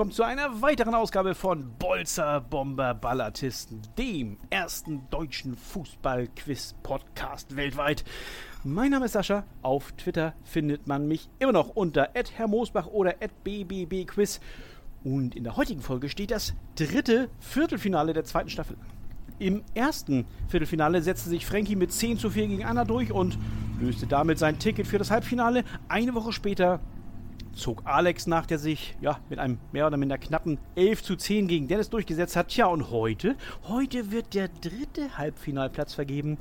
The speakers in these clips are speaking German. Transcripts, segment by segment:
willkommen zu einer weiteren Ausgabe von Bolzer Bomber Ballatisten, dem ersten deutschen Fußball-Quiz-Podcast weltweit. Mein Name ist Sascha. Auf Twitter findet man mich immer noch unter @herrmoosbach oder @bbbquiz. Und in der heutigen Folge steht das dritte Viertelfinale der zweiten Staffel. Im ersten Viertelfinale setzte sich Frankie mit 10 zu 4 gegen Anna durch und löste damit sein Ticket für das Halbfinale. Eine Woche später zog Alex nach, der sich ja mit einem mehr oder minder knappen 11 zu 10 gegen Dennis durchgesetzt hat. Tja, und heute, heute wird der dritte Halbfinalplatz vergeben.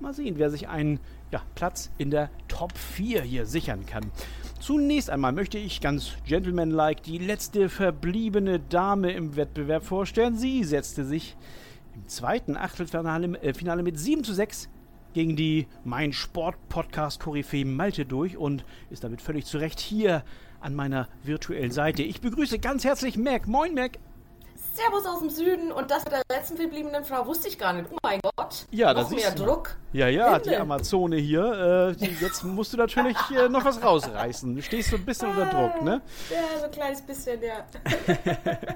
Mal sehen, wer sich einen ja, Platz in der Top 4 hier sichern kann. Zunächst einmal möchte ich ganz gentlemanlike die letzte verbliebene Dame im Wettbewerb vorstellen. Sie setzte sich im zweiten Achtelfinale äh, Finale mit 7 zu 6 gegen die Mein Sport Podcast Koryphäe Malte durch und ist damit völlig zu Recht hier an meiner virtuellen Seite. Ich begrüße ganz herzlich Mac. Moin Mac. Servus aus dem Süden und das mit der letzten verbliebenen Frau wusste ich gar nicht. Oh mein Gott. Ja, noch das mehr Druck. Ja, ja, Ende. die Amazone hier. Äh, die, jetzt musst du natürlich äh, noch was rausreißen. Du stehst so ein bisschen unter Druck, ne? Ja, so ein kleines bisschen, ja.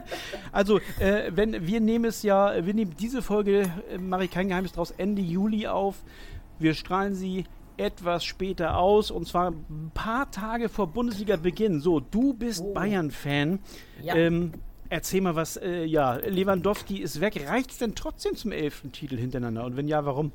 Also, äh, wenn wir nehmen es ja, wir nehmen diese Folge, äh, mache ich kein Geheimnis draus, Ende Juli auf. Wir strahlen sie etwas später aus und zwar ein paar Tage vor Bundesliga-Beginn. So, du bist Oh. Bayern-Fan. Ja. Ähm, erzähl mal was, äh, ja, Lewandowski ist weg. Reicht es denn trotzdem zum elften Titel hintereinander? Und wenn ja, warum?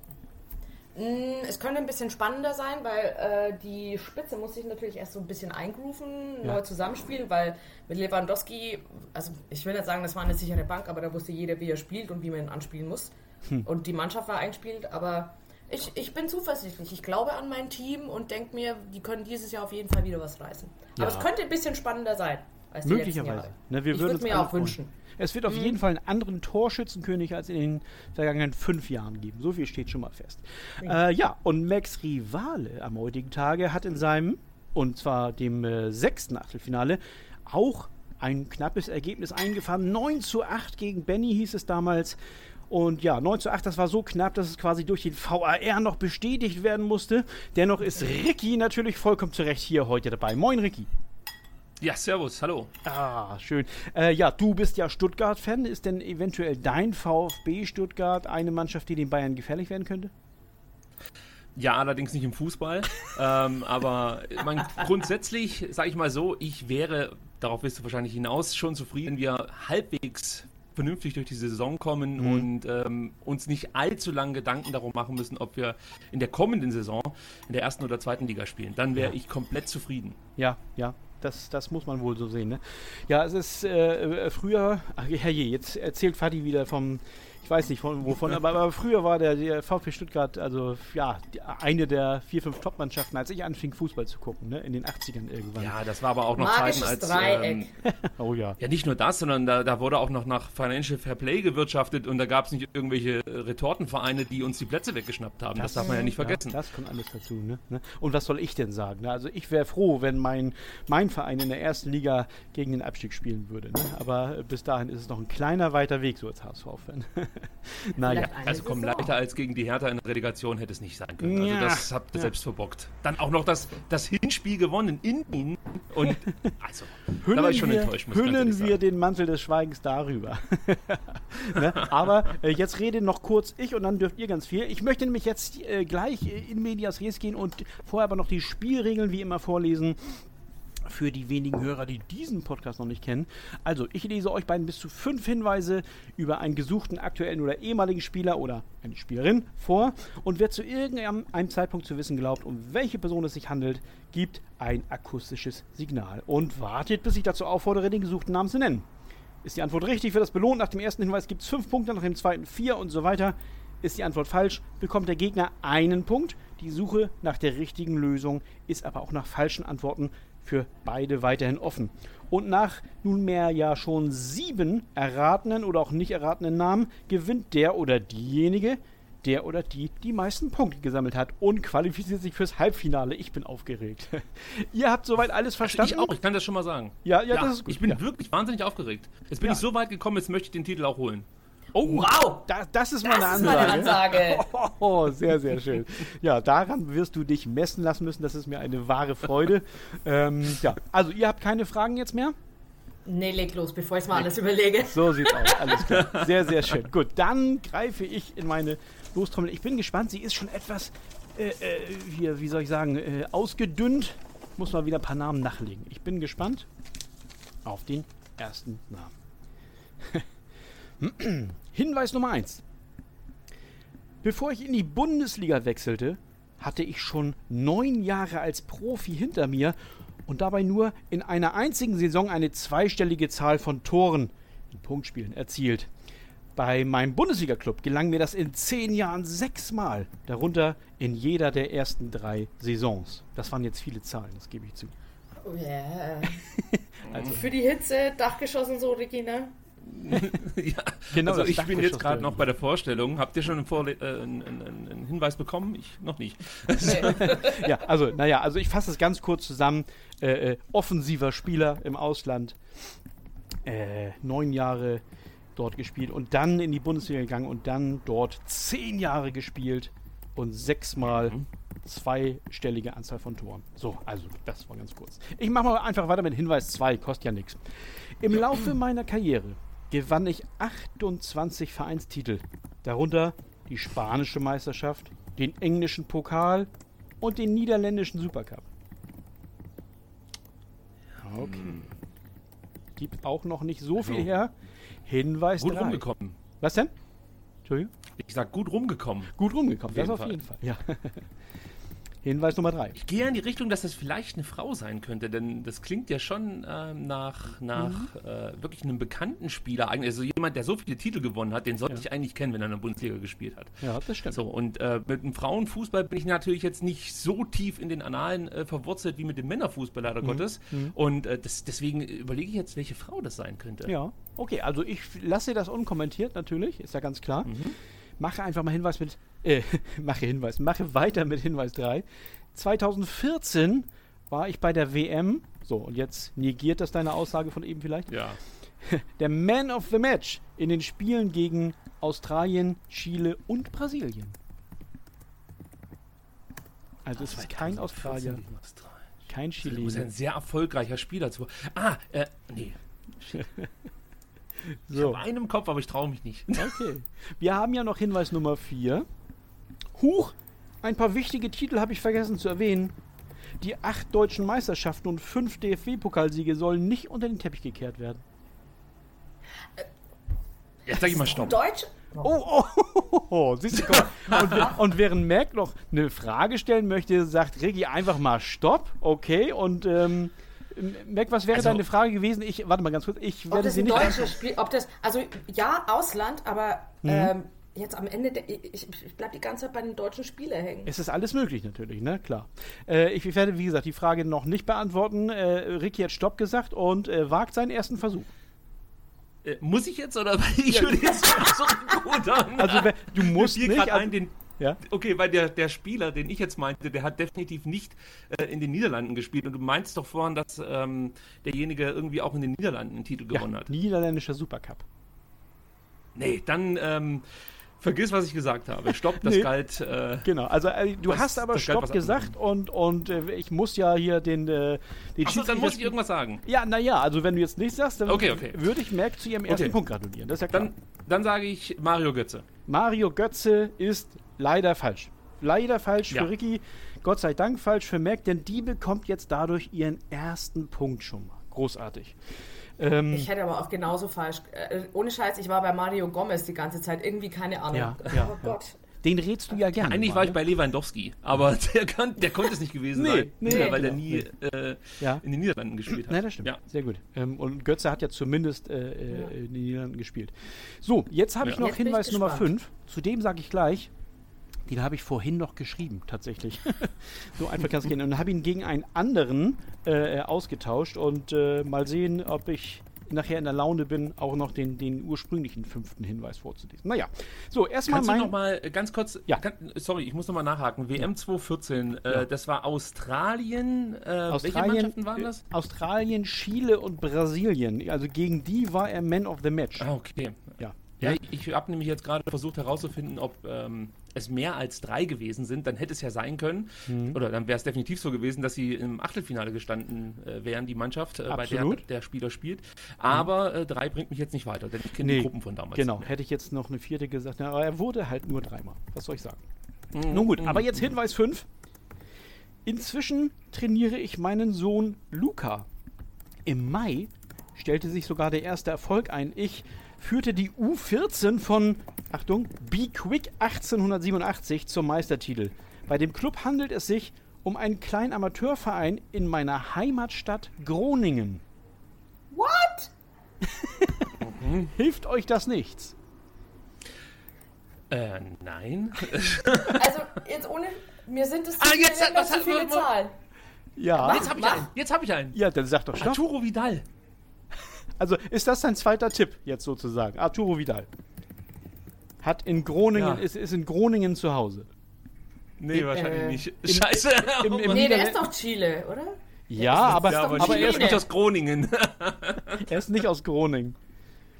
Mm, Es könnte ein bisschen spannender sein, weil äh, die Spitze muss sich natürlich erst so ein bisschen eingrooven, Ja. neu zusammenspielen, weil mit Lewandowski, also ich will nicht sagen, das war eine sichere Bank, aber da wusste jeder, wie er spielt und wie man ihn anspielen muss. Hm. Und die Mannschaft war einspielt, aber ich, ich bin zuversichtlich. Ich glaube an mein Team und denke mir, die können dieses Jahr auf jeden Fall wieder was reißen. Ja. Aber es könnte ein bisschen spannender sein Möglicherweise. Ne, wir ich würden würde mir auch freuen. wünschen. Es wird auf jeden Fall einen anderen Torschützenkönig als in den vergangenen fünf Jahren geben. So viel steht schon mal fest. Äh, ja, und Max Rivale am heutigen Tage hat in seinem, und zwar dem äh, sechsten Achtelfinale, auch ein knappes Ergebnis eingefahren. 9 zu 8 gegen Benny hieß es damals. Und ja, 9 zu 8, das war so knapp, dass es quasi durch den VAR noch bestätigt werden musste. Dennoch ist Ricky natürlich vollkommen zu Recht hier heute dabei. Moin, Ricky. Ja, servus, hallo. Ah, schön. Äh, ja, du bist ja Stuttgart-Fan. Ist denn eventuell dein VfB Stuttgart eine Mannschaft, die den Bayern gefährlich werden könnte? Ja, allerdings nicht im Fußball. ähm, aber man, grundsätzlich, sage ich mal so, ich wäre, darauf wirst du wahrscheinlich hinaus, schon zufrieden, wenn wir halbwegs vernünftig durch die Saison kommen Mhm. und ähm, uns nicht allzu lange Gedanken darum machen müssen, ob wir in der kommenden Saison in der ersten oder zweiten Liga spielen. Dann wäre Ja. ich komplett zufrieden. Ja, ja. Das, das muss man wohl so sehen, ne? Ja, es ist äh, äh, früher, ach herrje, jetzt erzählt Fadi wieder vom, ich weiß nicht von wovon, aber, aber früher war der, der VfB Stuttgart, also ja, die, eine der vier, fünf Top-Mannschaften, als ich anfing, Fußball zu gucken, ne? In den 80ern irgendwann. Ja, das war aber auch noch Magisches Zeiten als... Dreieck. Ähm, Oh ja. Ja, nicht nur das, sondern da, da wurde auch noch nach Financial Fair Play gewirtschaftet und da gab es nicht irgendwelche äh, Retortenvereine, die uns die Plätze weggeschnappt haben. Das, darf man ja nicht vergessen. Ja, das kommt alles dazu. Ne? Ne? Und was soll ich denn sagen? Ne? Also ich wäre froh, wenn mein, mein Verein in der ersten Liga gegen den Abstieg spielen würde. Ne? Aber äh, bis dahin ist es noch ein kleiner weiter Weg, so als HSV-Fan. naja. Also komm, Saison. leichter als gegen die Hertha in der Relegation hätte es nicht sein können. Also Ja. das habt ihr Ja. selbst verbockt. Dann auch noch das, das Hinspiel gewonnen in Wien. Und also, da Hüllen war ich schon wir, enttäuscht, muss hüllen wir den Mantel des Schweigens darüber. ne? Aber äh, jetzt rede noch kurz ich und dann dürft ihr ganz viel. Ich möchte nämlich jetzt äh, gleich äh, in Medias Res gehen und vorher aber noch die Spielregeln wie immer vorlesen. Für die wenigen Hörer, die diesen Podcast noch nicht kennen. Also, ich lese euch beiden bis zu fünf Hinweise über einen gesuchten aktuellen oder ehemaligen Spieler oder eine Spielerin vor. Und wer zu irgendeinem einem Zeitpunkt zu wissen glaubt, um welche Person es sich handelt, gibt ein akustisches Signal und wartet, bis ich dazu auffordere, den gesuchten Namen zu nennen. Ist die Antwort richtig, wird das belohnt. Nach dem ersten Hinweis gibt es fünf Punkte, nach dem zweiten vier und so weiter. Ist die Antwort falsch, bekommt der Gegner einen Punkt. Die Suche nach der richtigen Lösung ist aber auch nach falschen Antworten für beide weiterhin offen. Und nach nunmehr ja schon sieben erratenen oder auch nicht erratenen Namen gewinnt der oder diejenige, der oder die die meisten Punkte gesammelt hat und qualifiziert sich fürs Halbfinale. Ich bin aufgeregt. Ihr habt soweit alles verstanden? Ich auch, ich kann das schon mal sagen. Ja, ja, das ist gut. Ich bin Ja. wirklich wahnsinnig aufgeregt. Jetzt bin Ja. ich so weit gekommen, jetzt möchte ich den Titel auch holen. Oh, Wow! Da, das ist mal Das eine ist mal eine Ansage. Ansage. Oh, sehr, sehr schön. Ja, daran wirst du dich messen lassen müssen. Das ist mir eine wahre Freude. ähm, ja, also ihr habt keine Fragen jetzt mehr? Nee, leg los, bevor ich mal alles überlege. So sieht's aus. Alles klar. Sehr, sehr schön. Gut, dann greife ich in meine Lostrommel. Ich bin gespannt. Sie ist schon etwas, äh, äh, hier, wie soll ich sagen, äh, ausgedünnt. Muss mal wieder ein paar Namen nachlegen. Ich bin gespannt auf den ersten Namen. Hinweis Nummer 1. Bevor ich in die Bundesliga wechselte, hatte ich schon neun Jahre als Profi hinter mir und dabei nur in einer einzigen Saison eine zweistellige Zahl von Toren in Punktspielen erzielt. Bei meinem Bundesliga-Club gelang mir das in zehn Jahren sechsmal, darunter in jeder der ersten drei Saisons. Das waren jetzt viele Zahlen, das gebe ich zu. Oh yeah. also. Für die Hitze, Dachgeschoss und so, Ricky, ne? ja, genau, also ich bin jetzt gerade noch bei der Vorstellung. Habt ihr schon einen, Vorle äh, einen, einen, einen Hinweis bekommen? Ich noch nicht. ja, also, naja, also ich fasse es ganz kurz zusammen. Äh, äh, offensiver Spieler im Ausland, äh, neun Jahre dort gespielt und dann in die Bundesliga gegangen und dann dort zehn Jahre gespielt und sechsmal mhm. zweistellige Anzahl von Toren. So, also das war ganz kurz. Ich mache mal einfach weiter mit Hinweis 2, kostet ja nichts. Im Laufe meiner Karriere gewann ich 28 Vereinstitel, darunter die spanische Meisterschaft, den englischen Pokal und den niederländischen Supercup. Okay. Hm. Gibt auch noch nicht so viel also, her. Hinweis Gut drei. rumgekommen. Was denn? Entschuldigung? Ich sag gut rumgekommen. Gut rumgekommen, auf das auf jeden Fall. Ja. Hinweis Nummer drei. Ich gehe in die Richtung, dass das vielleicht eine Frau sein könnte, denn das klingt ja schon äh, nach, nach mhm. äh, wirklich einem bekannten Spieler. Also jemand, der so viele Titel gewonnen hat, den sollte ja. ich eigentlich kennen, wenn er in der Bundesliga gespielt hat. Ja, das stimmt. So, und äh, mit dem Frauenfußball bin ich natürlich jetzt nicht so tief in den Annalen äh, verwurzelt wie mit dem Männerfußball, leider mhm. Gottes. Mhm. Und äh, das, deswegen überlege ich jetzt, welche Frau das sein könnte. Ja, okay, also ich lasse das unkommentiert natürlich, ist ja ganz klar. Mhm mache einfach mal Hinweis mit, äh, mache Hinweis, mache weiter mit Hinweis 3. 2014 war ich bei der WM, so, und jetzt negiert das deine Aussage von eben vielleicht? Ja. Der Man of the Match in den Spielen gegen Australien, Chile und Brasilien. Also es ist kein Australier, kein Chile. Du bist ein sehr erfolgreicher Spieler. Zu ah, äh, nee. So. Ich habe einen im Kopf, aber ich traue mich nicht. Okay. Wir haben ja noch Hinweis Nummer 4. Huch, ein paar wichtige Titel habe ich vergessen zu erwähnen. Die acht deutschen Meisterschaften und fünf DFB-Pokalsiege sollen nicht unter den Teppich gekehrt werden. Jetzt sag ich mal Stopp. Deutsch? Oh, oh, oh, oh, oh. siehst du, komm. Und, und, während Mac noch eine Frage stellen möchte, sagt Regi einfach mal Stopp, okay, und ähm, Mac, was wäre also, deine Frage gewesen? Ich, warte mal ganz kurz, ich werde sie nicht. Spiel, ob das, also ja, Ausland, aber mhm. ähm, jetzt am Ende, ich, ich bleibe die ganze Zeit bei den deutschen Spielen hängen. Es ist alles möglich natürlich, ne? Klar. Äh, ich werde, wie gesagt, die Frage noch nicht beantworten. Äh, Ricky hat Stopp gesagt und äh, wagt seinen ersten Versuch. Äh, muss ich jetzt oder ich würde jetzt so gut an? Also du musst nicht. Also, einen, den ja? Okay, weil der, der Spieler, den ich jetzt meinte, der hat definitiv nicht äh, in den Niederlanden gespielt. Und du meinst doch vorhin, dass ähm, derjenige irgendwie auch in den Niederlanden einen Titel gewonnen ja, hat. Niederländischer Supercup. Nee, dann ähm, vergiss, was ich gesagt habe. Stopp, das nee. galt. Äh, genau, also äh, du hast aber Stopp gesagt und, und äh, ich muss ja hier den. Äh, den Achso, dann muss ich irgendwas sagen. Ja, naja, also wenn du jetzt nichts sagst, dann okay, okay. würde ich Merck zu ihrem ersten okay. Punkt gratulieren. Das ist ja klar. Dann, dann sage ich Mario Götze. Mario Götze ist Leider falsch. Leider falsch ja. für Ricky. Gott sei Dank falsch für Mac, denn die bekommt jetzt dadurch ihren ersten Punkt schon mal. Großartig. Ähm, ich hätte aber auch genauso falsch. Äh, ohne Scheiß, ich war bei Mario Gomez die ganze Zeit. Irgendwie keine Ahnung. Ja, ja, oh Gott. Den rätst du ja gerne. Eigentlich mal, war ich bei Lewandowski, aber der, kann, der konnte es nicht gewesen nee, sein. Nee, nee, weil er nie äh, ja. in den Niederlanden gespielt hat. Nein, das stimmt. Ja. Sehr gut. Ähm, und Götze hat ja zumindest äh, äh in den Niederlanden gespielt. So, jetzt habe ich noch Hinweis Nummer 5. Zu dem sage ich gleich. Den habe ich vorhin noch geschrieben, tatsächlich. so einfach kann es gehen. Und habe ihn gegen einen anderen äh, ausgetauscht und äh, mal sehen, ob ich nachher in der Laune bin, auch noch den, den ursprünglichen fünften Hinweis vorzulesen. Naja, so erstmal Kannst mein... du noch mal ganz kurz, ja. Kann, sorry, ich muss noch mal nachhaken. WM 2014, äh, ja. das war Australien, äh, Australien, welche Mannschaften waren das? Australien, Chile und Brasilien. Also gegen die war er Man of the Match. Ah, okay. Ja. Ich habe nämlich jetzt gerade versucht herauszufinden, ob ähm, es mehr als drei gewesen sind. Dann hätte es ja sein können, mhm. oder dann wäre es definitiv so gewesen, dass sie im Achtelfinale gestanden äh, wären, die Mannschaft, äh, bei der der Spieler spielt. Aber äh, drei bringt mich jetzt nicht weiter, denn ich kenne nee, die Gruppen von damals. Genau, hätte ich jetzt noch eine vierte gesagt. aber er wurde halt nur dreimal. Was soll ich sagen? Mhm. Nun gut, aber jetzt Hinweis 5. Inzwischen trainiere ich meinen Sohn Luca. Im Mai stellte sich sogar der erste Erfolg ein. Ich führte die U14 von, Achtung, Be Quick 1887 zum Meistertitel. Bei dem Club handelt es sich um einen kleinen Amateurverein in meiner Heimatstadt Groningen. What? Hilft euch das nichts? Äh, nein. also, jetzt ohne. Mir sind es ah, jetzt, was, zu viele Zahlen. Ja. Jetzt habe ich einen. Jetzt habe ich einen. Ja, dann sag doch schon. Arturo Vidal. Also ist das dein zweiter Tipp jetzt sozusagen? Arturo Vidal. Hat in Groningen, ja. ist, ist in Groningen zu Hause. Nee, in, wahrscheinlich äh, nicht. Scheiße. Im, im, im nee, der ist doch Chile, oder? Ja, aber, ja, aber, aber er ist nicht aus Groningen. er ist nicht aus Groningen.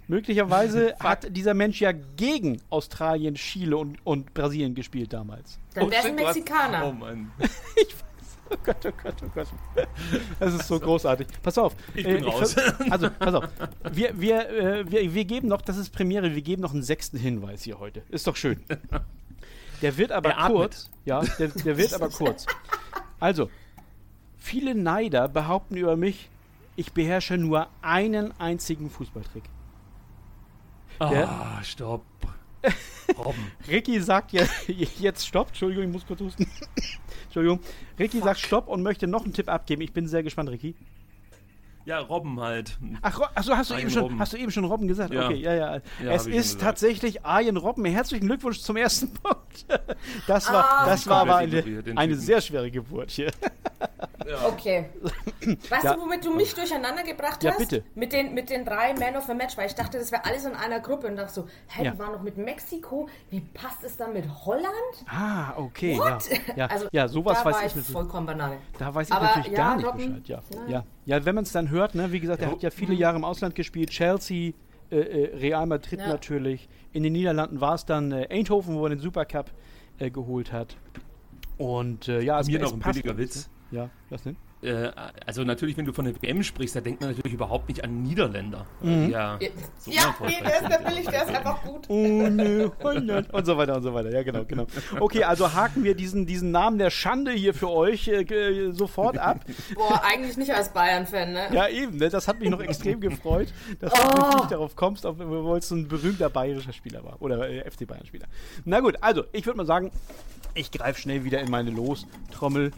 Möglicherweise hat dieser Mensch ja gegen Australien, Chile und, und Brasilien gespielt damals. Dann wäre es ein Mexikaner. Oh Mann. ich Oh Gott, oh Gott, oh Gott. Das ist so großartig. Pass auf. Ich bin äh, raus. also, pass auf. Wir, wir, äh, wir, wir geben noch, das ist Premiere, wir geben noch einen sechsten Hinweis hier heute. Ist doch schön. Der wird aber kurz. Ja, der, der wird aber kurz. Also, viele Neider behaupten über mich, ich beherrsche nur einen einzigen Fußballtrick. Ah, stopp. Robben. Ricky sagt ja, jetzt stopp. Entschuldigung, ich muss kurz husten. Entschuldigung. Ricky Fuck. sagt Stopp und möchte noch einen Tipp abgeben. Ich bin sehr gespannt, Ricky. Ja, Robben halt. Ach, achso, hast du, eben schon, hast du eben schon Robben gesagt? Ja. Okay, ja, ja. ja es ist tatsächlich Arjen Robben. Herzlichen Glückwunsch zum ersten Punkt. Das war, ah, das war aber eine, eine sehr schwere Geburt hier. Ja. Okay. Weißt ja. du, womit du mich durcheinander gebracht hast? Ja, bitte. Mit den, mit den drei Man of the Match, weil ich dachte, das wäre alles in einer Gruppe und dachte so, hä, ja. wir waren noch mit Mexiko, wie passt es dann mit Holland? Ah, okay. What? Ja, ja, also, ja sowas da weiß war ich ich vollkommen Banane. Da weiß ich Aber natürlich gar nicht Robben, Bescheid. Ja, ja. Ja wenn man es dann hört, ne, wie gesagt, er hat ja viele Jahre im Ausland gespielt, Chelsea, äh, äh, Real Madrid natürlich. In den Niederlanden war es dann äh, Eindhoven, wo er den Supercup äh, geholt hat. Und äh, ja, es, Mir noch ein billiger Witz. Ne? Ja, was denn? Äh, also natürlich, wenn du von der WM sprichst, da denkt man natürlich überhaupt nicht an Niederländer. Mhm. Ja, so ja nee, der ist billig, der ist einfach gut. Ohne 100 und so weiter und so weiter. Ja, genau, genau. Okay, also haken wir diesen, diesen Namen der Schande hier für euch äh, sofort ab. Boah, eigentlich nicht als Bayern-Fan, ne? Ja, eben, ne? das hat mich noch extrem gefreut, dass oh. du nicht darauf kommst, obwohl es ein berühmter bayerischer Spieler war. Oder äh, FC Bayern-Spieler. Na gut, also, ich würde mal sagen, ich greife schnell wieder in meine Lostrommel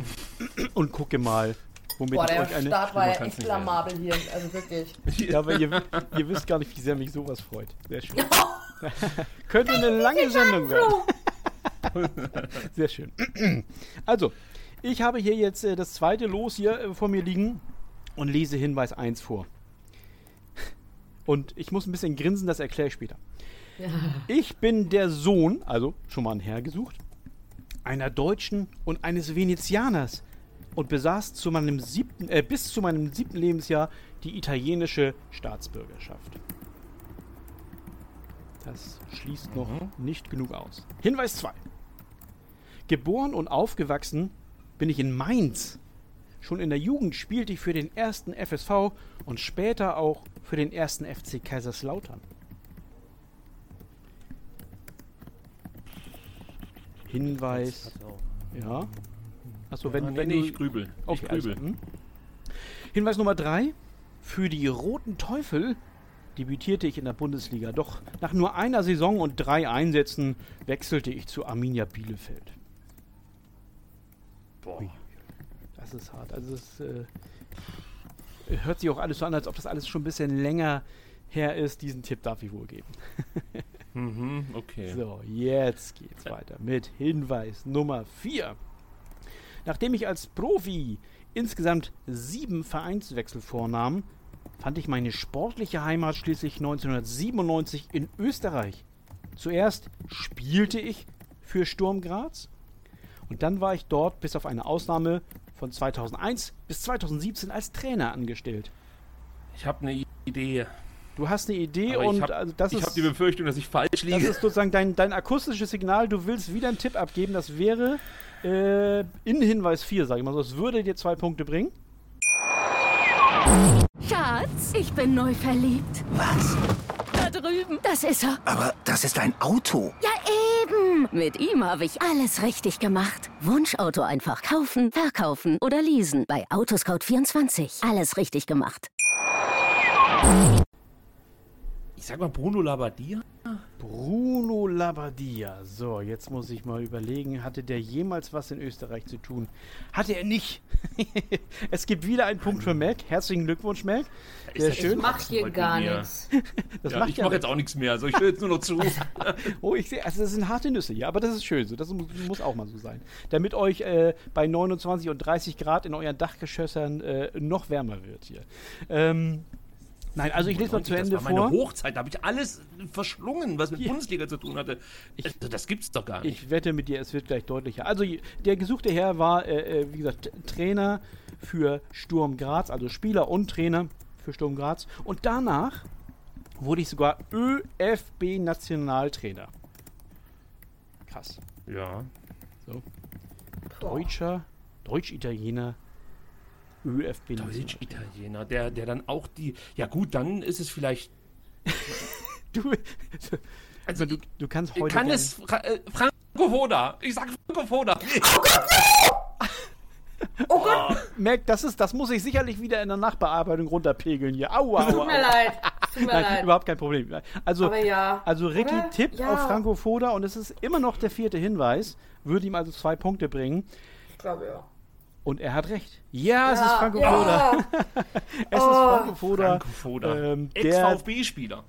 und gucke mal, Womit Boah, der eine, Start war ja echt blamabel hier, also wirklich. ja, aber ihr, ihr, wisst gar nicht, wie sehr mich sowas freut. Sehr schön. Könnte eine lange Sendung werden. sehr schön. Also, ich habe hier jetzt äh, das zweite Los hier äh, vor mir liegen und lese Hinweis 1 vor. Und ich muss ein bisschen grinsen, das erkläre ich später. Ja. Ich bin der Sohn, also schon mal ein Herr gesucht, einer Deutschen und eines Venezianers und besaß zu meinem siebten, äh, bis zu meinem siebten Lebensjahr die italienische Staatsbürgerschaft. Das schließt noch mhm. nicht genug aus. Hinweis 2. Geboren und aufgewachsen bin ich in Mainz. Schon in der Jugend spielte ich für den ersten FSV und später auch für den ersten FC Kaiserslautern. Hinweis. Ja. Achso, wenn, ja, wenn nee, ich grübel. Okay, ich grübel. Also, hm. Hinweis Nummer 3. Für die Roten Teufel debütierte ich in der Bundesliga. Doch nach nur einer Saison und drei Einsätzen wechselte ich zu Arminia Bielefeld. Boah. Das ist hart. Also es äh, hört sich auch alles so an, als ob das alles schon ein bisschen länger her ist. Diesen Tipp darf ich wohl geben. mhm, okay. So, jetzt geht's weiter mit Hinweis Nummer 4. Nachdem ich als Profi insgesamt sieben Vereinswechsel vornahm, fand ich meine sportliche Heimat schließlich 1997 in Österreich. Zuerst spielte ich für Sturm Graz und dann war ich dort bis auf eine Ausnahme von 2001 bis 2017 als Trainer angestellt. Ich habe eine Idee. Du hast eine Idee Aber und ich habe also das ist hab die Befürchtung, dass ich falsch das liege. ist sozusagen dein, dein akustisches Signal. Du willst wieder einen Tipp abgeben. Das wäre äh, in Hinweis 4, sag ich mal so. Das würde dir zwei Punkte bringen. Schatz, ich bin neu verliebt. Was? Da drüben. Das ist er. Aber das ist ein Auto. Ja, eben. Mit ihm habe ich alles richtig gemacht. Wunschauto einfach kaufen, verkaufen oder leasen. Bei Autoscout24. Alles richtig gemacht. Ich sag mal Bruno Labbadia. Bruno Labbadia. So, jetzt muss ich mal überlegen, hatte der jemals was in Österreich zu tun? Hatte er nicht. es gibt wieder einen Punkt für Mac. Herzlichen Glückwunsch, Mac. Sehr das- schön. Ich mach hier gar nichts. Das Ja, macht ich ja mache nichts. jetzt auch nichts mehr. Also ich höre jetzt nur noch zu. Oh, ich sehe, also das sind harte Nüsse, ja, aber das ist schön so. Das muss, muss auch mal so sein. Damit euch äh, bei 29 und 30 Grad in euren Dachgeschössern äh, noch wärmer wird hier. Ähm, nein, also ich lese mal zu das Ende war meine vor. Hochzeit, da habe ich alles verschlungen, was mit Bundesliga zu tun hatte. Also, das gibt's doch gar nicht. Ich wette mit dir, es wird gleich deutlicher. Also der gesuchte Herr war, äh, äh, wie gesagt, Trainer für Sturm Graz, also Spieler und Trainer für Sturm Graz. Und danach wurde ich sogar ÖFB-Nationaltrainer. Krass. ja. Deutscher, Deutsch-Italiener, ÖFB-Nationaltrainer. Deutsch-Italiener, der, der dann auch die. Ja, gut, dann ist es vielleicht. Du, also du, du kannst heute. kann es Fra äh, Franco Foda? Ich sag Franco Foda. Merk, das ist, das muss ich sicherlich wieder in der Nachbearbeitung runterpegeln hier. Aua, Tut aua, mir aua. leid. Tut mir Nein, leid. überhaupt kein Problem. Also, ja. also Ricky Oder? tippt Ja. auf Franco Foda und es ist immer noch der vierte Hinweis, würde ihm also zwei Punkte bringen. Ich glaube ja. Und er hat recht. Ja, es ist Ja, Franco ja. Foda. Es ist Oh. Franco Foda. Franco Foda. Ähm, der Ex-VfB-Spieler.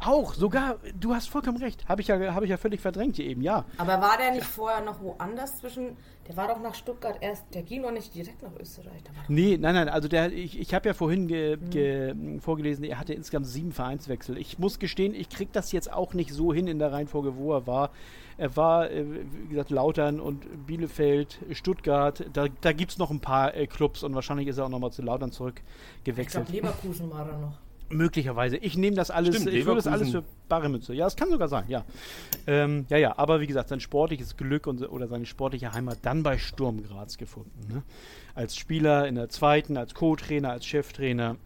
auch, sogar, du hast vollkommen recht. Habe ich, ja, hab ich ja völlig verdrängt hier eben, ja. Aber war der nicht vorher noch woanders zwischen. Der war doch nach Stuttgart erst. Der ging doch nicht direkt nach Österreich. Nee, nein, nein, also der, ich, ich habe ja vorhin ge, Mhm. ge, vorgelesen, er hatte insgesamt sieben Vereinswechsel. Ich muss gestehen, ich krieg das jetzt auch nicht so hin in der Reihenfolge, wo er war. Er war, äh, wie gesagt, Lautern und Bielefeld, Stuttgart. Da, da gibt es noch ein paar äh, Clubs und wahrscheinlich ist er auch nochmal zu Lautern ich zurückgewechselt. glaube, Leverkusen war da noch. Möglicherweise. Ich nehme das alles, Stimmt, ich würde das alles für bare Münze. Ja, es kann sogar sein, ja. Ähm, ja, ja, aber wie gesagt, sein sportliches Glück und, oder seine sportliche Heimat dann bei Sturm Graz gefunden. Ne? Als Spieler in der zweiten, als Co-Trainer, als Cheftrainer.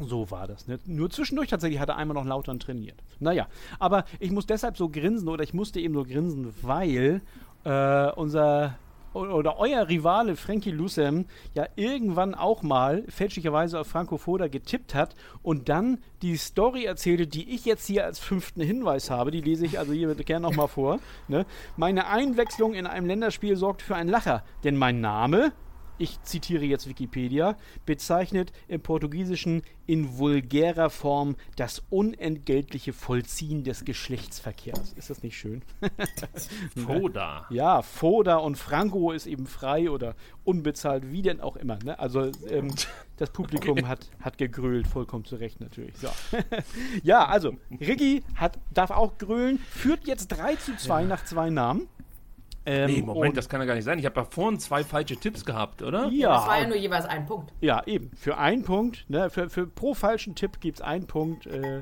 So war das. Ne? Nur zwischendurch tatsächlich hat er einmal noch Lautern trainiert. Naja, aber ich muss deshalb so grinsen oder ich musste eben so grinsen, weil äh, unser oder euer Rivale Frankie Lucem ja irgendwann auch mal fälschlicherweise auf Franco Foda getippt hat und dann die Story erzählte, die ich jetzt hier als fünften Hinweis habe. Die lese ich also hier bitte gerne nochmal vor. Ne? Meine Einwechslung in einem Länderspiel sorgt für einen Lacher, denn mein Name, ich zitiere jetzt Wikipedia, bezeichnet im Portugiesischen in vulgärer Form das unentgeltliche Vollziehen des Geschlechtsverkehrs. Ist das nicht schön? Foda. Ja, Foda und Franco ist eben frei oder unbezahlt, wie denn auch immer. Ne? Also ähm, das Publikum hat, hat gegrölt, vollkommen zu Recht natürlich. So. ja, also Ricky hat, darf auch grölen, führt jetzt 3 zu 2 nach zwei Namen. Ähm, Nee, Moment, das kann ja gar nicht sein. Ich habe ja vorhin zwei falsche Tipps gehabt, oder? ja, Das war ja nur jeweils ein Punkt. Ja, eben. Für einen Punkt, ne, für, für pro falschen Tipp gibt es einen Punkt. Äh,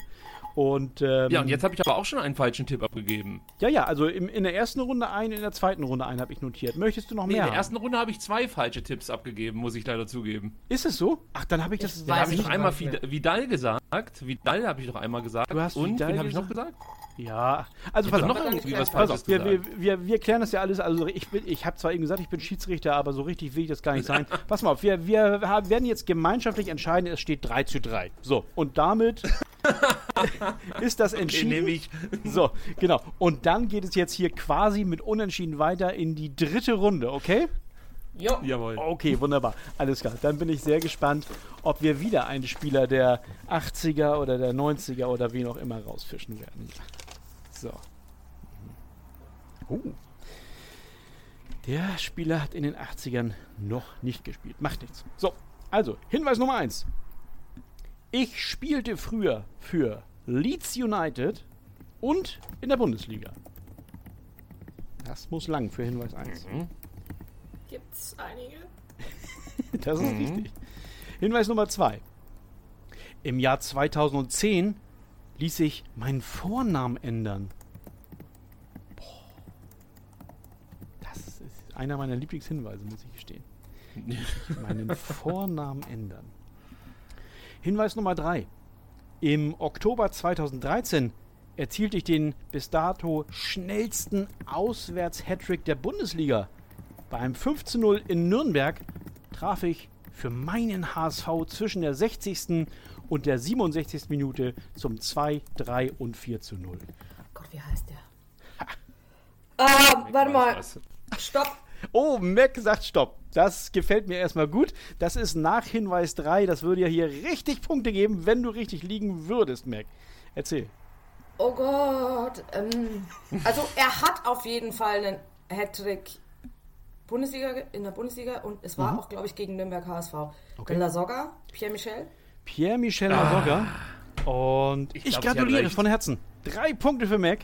und, ähm, Ja, und jetzt habe ich aber auch schon einen falschen Tipp abgegeben. ja, ja, also im, in der ersten Runde einen, in der zweiten Runde einen habe ich notiert. Möchtest du noch Nee, mehr? in der haben? ersten Runde habe ich zwei falsche Tipps abgegeben, muss ich leider zugeben. Ist es so? Ach, dann habe ich das. Ich Da weiß habe ich doch einmal Vidal gesagt. Vidal habe ich doch einmal gesagt. Du hast Und Vidal wen habe ich noch gesagt? Ja, also pass auf. noch irgendwie was Pass auf, wir, wir, wir, wir klären das ja alles. Also ich, bin, ich habe zwar eben gesagt, ich bin Schiedsrichter, aber so richtig will ich das gar nicht sein. Pass mal auf, wir, wir haben, werden jetzt gemeinschaftlich entscheiden, es steht 3 zu 3. So, und damit ist das Den entschieden. nehme ich. So, genau. Und dann geht es jetzt hier quasi mit Unentschieden weiter in die dritte Runde, okay? Jo. Jawohl. Okay, wunderbar. Alles klar. Dann bin ich sehr gespannt, ob wir wieder einen Spieler der 80er oder der 90er oder wen auch immer rausfischen werden. So. Oh. Der Spieler hat in den 80ern noch nicht gespielt. Macht nichts. So, also, Hinweis Nummer 1. Ich spielte früher für Leeds United und in der Bundesliga. Das muss lang für Hinweis 1. Gibt's einige? Das ist richtig. Hinweis Nummer zwei. Im Jahr 2010 ließ ich meinen Vornamen ändern. Boah. Das ist einer meiner Lieblingshinweise, muss ich gestehen. meinen Vornamen ändern. Hinweis Nummer 3. Im Oktober 2013 erzielte ich den bis dato schnellsten Auswärts-Hattrick der Bundesliga. Bei einem 5:0 in Nürnberg traf ich für meinen HSV zwischen der 60. und der 67. Minute zum 2, 3 und 4 zu 0. Gott, wie heißt der? Ah, warte mal. Was? Stopp. Oh, Mac sagt Stopp. Das gefällt mir erstmal gut. Das ist nach Hinweis 3. Das würde ja hier richtig Punkte geben, wenn du richtig liegen würdest, Mac. Erzähl. Oh Gott. Ähm, also er hat auf jeden Fall einen Hattrick Bundesliga in der Bundesliga und es war auch, glaube ich, gegen Nürnberg HSV. Okay. La Soga, Pierre Michel. Pierre-Michel Lasogga. Und ich, Ich glaub, gratuliere von Herzen. Drei Punkte für Mac.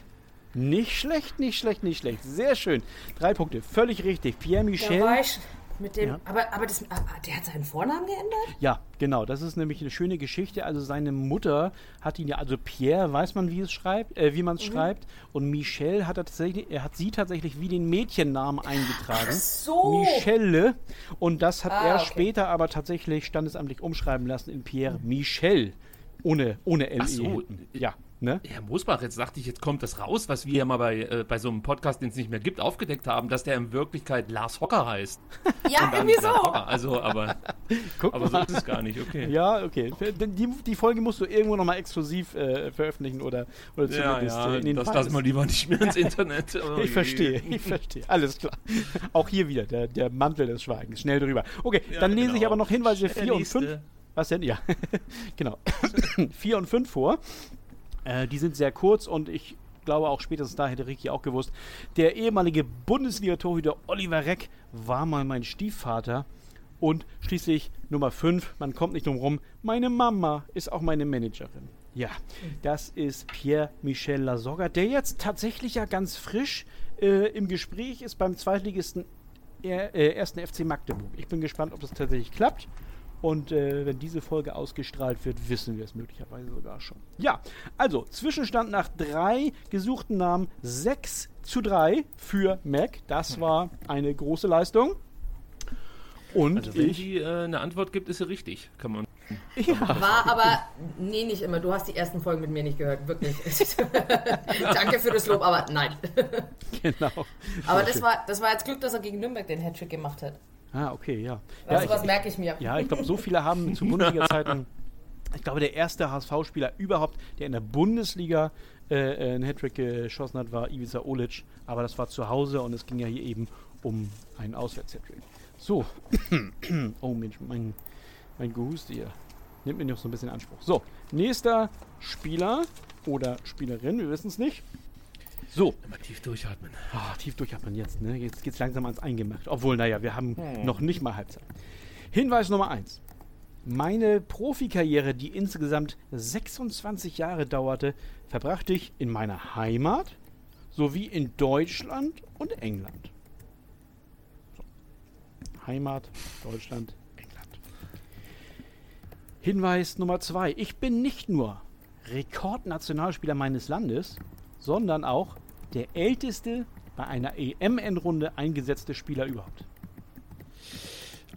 Nicht schlecht, nicht schlecht, nicht schlecht. Sehr schön. Drei Punkte. Völlig richtig. Der Pierre-Michel. war ich mit dem. Ja. Aber, aber das, ah, der hat seinen Vornamen geändert? Ja, genau. Das ist nämlich eine schöne Geschichte. Also seine Mutter hat ihn ja, also Pierre weiß man, wie es schreibt, äh, wie man es schreibt. Und Michel hat er tatsächlich, er hat sie tatsächlich wie den Mädchennamen eingetragen. so. Michelle. Und das hat Ah, er okay. später aber tatsächlich standesamtlich umschreiben lassen in Pierre Michel. Ohne, ohne L. Ach so. Ja, ne? Herr Mosbach, jetzt dachte ich, jetzt kommt das raus, was wir ja mal bei, äh, bei so einem Podcast, den es nicht mehr gibt, aufgedeckt haben, dass der in Wirklichkeit Lars Hocker heißt. Ja, irgendwie so. Also, aber, Guck aber so mal. ist es gar nicht, okay. Ja, okay. Die, die Folge musst du irgendwo nochmal exklusiv äh, veröffentlichen oder, oder Ja, zumindest ja, äh, in den das lassen wir lieber nicht mehr ins Internet. Oh Ich verstehe, ich verstehe. Alles klar. Auch hier wieder der, der Mantel des Schweigens. Schnell drüber. Okay, Ja, dann lese genau. ich aber noch Hinweise Der 4 und nächste. 5. Was denn? Ja, genau. 4 und 5 vor. Äh, die sind sehr kurz und ich glaube auch spätestens da hätte Ricky auch gewusst. Der ehemalige Bundesliga-Torhüter Oliver Reck war mal mein Stiefvater. Und schließlich Nummer 5, man kommt nicht drum rum, meine Mama ist auch meine Managerin. Ja, das ist Pierre-Michel Lasogga, der jetzt tatsächlich ja ganz frisch äh, im Gespräch ist beim Zweitligisten er, äh, ersten FC Magdeburg. Ich bin gespannt, ob das tatsächlich klappt. Und äh, wenn diese Folge ausgestrahlt wird, wissen wir es möglicherweise sogar schon. Ja, also Zwischenstand nach drei gesuchten Namen 6 zu 3 für Mac. Das war eine große Leistung. Und Also, wenn ich. die äh, eine Antwort gibt, ist sie richtig. Kann man. War aber, nee, nicht immer. Du hast die ersten Folgen mit mir nicht gehört, wirklich. Danke für das Lob, aber nein. Genau. Aber das war, das war jetzt Glück, dass er gegen Nürnberg den Hattrick gemacht hat. Ah, okay, ja. Also ja, was merke ich mir. ja, ich glaube, so viele haben zu Bundesliga-Zeiten. Ich glaube, der erste HSV-Spieler überhaupt, der in der Bundesliga äh, äh, einen Hattrick geschossen hat, war Ivica Olic. Aber das war zu Hause und es ging ja hier eben um einen Auswärts-Hattrick. So. oh Mensch, mein, mein Gehuste hier. Nimmt mir noch so ein bisschen Anspruch. So, nächster Spieler oder Spielerin, wir wissen es nicht. So, Immer tief durchatmen. Ah, tief durchatmen jetzt, ne? Jetzt geht's langsam ans Eingemacht. Obwohl, naja, wir haben noch nicht mal Halbzeit. Hinweis Nummer 1. Meine Profikarriere, die insgesamt 26 Jahre dauerte, verbrachte ich in meiner Heimat sowie in Deutschland und England. So. Heimat, Deutschland, England. Hinweis Nummer 2. Ich bin nicht nur Rekordnationalspieler meines Landes, sondern auch der älteste bei einer EM-Endrunde eingesetzte Spieler überhaupt.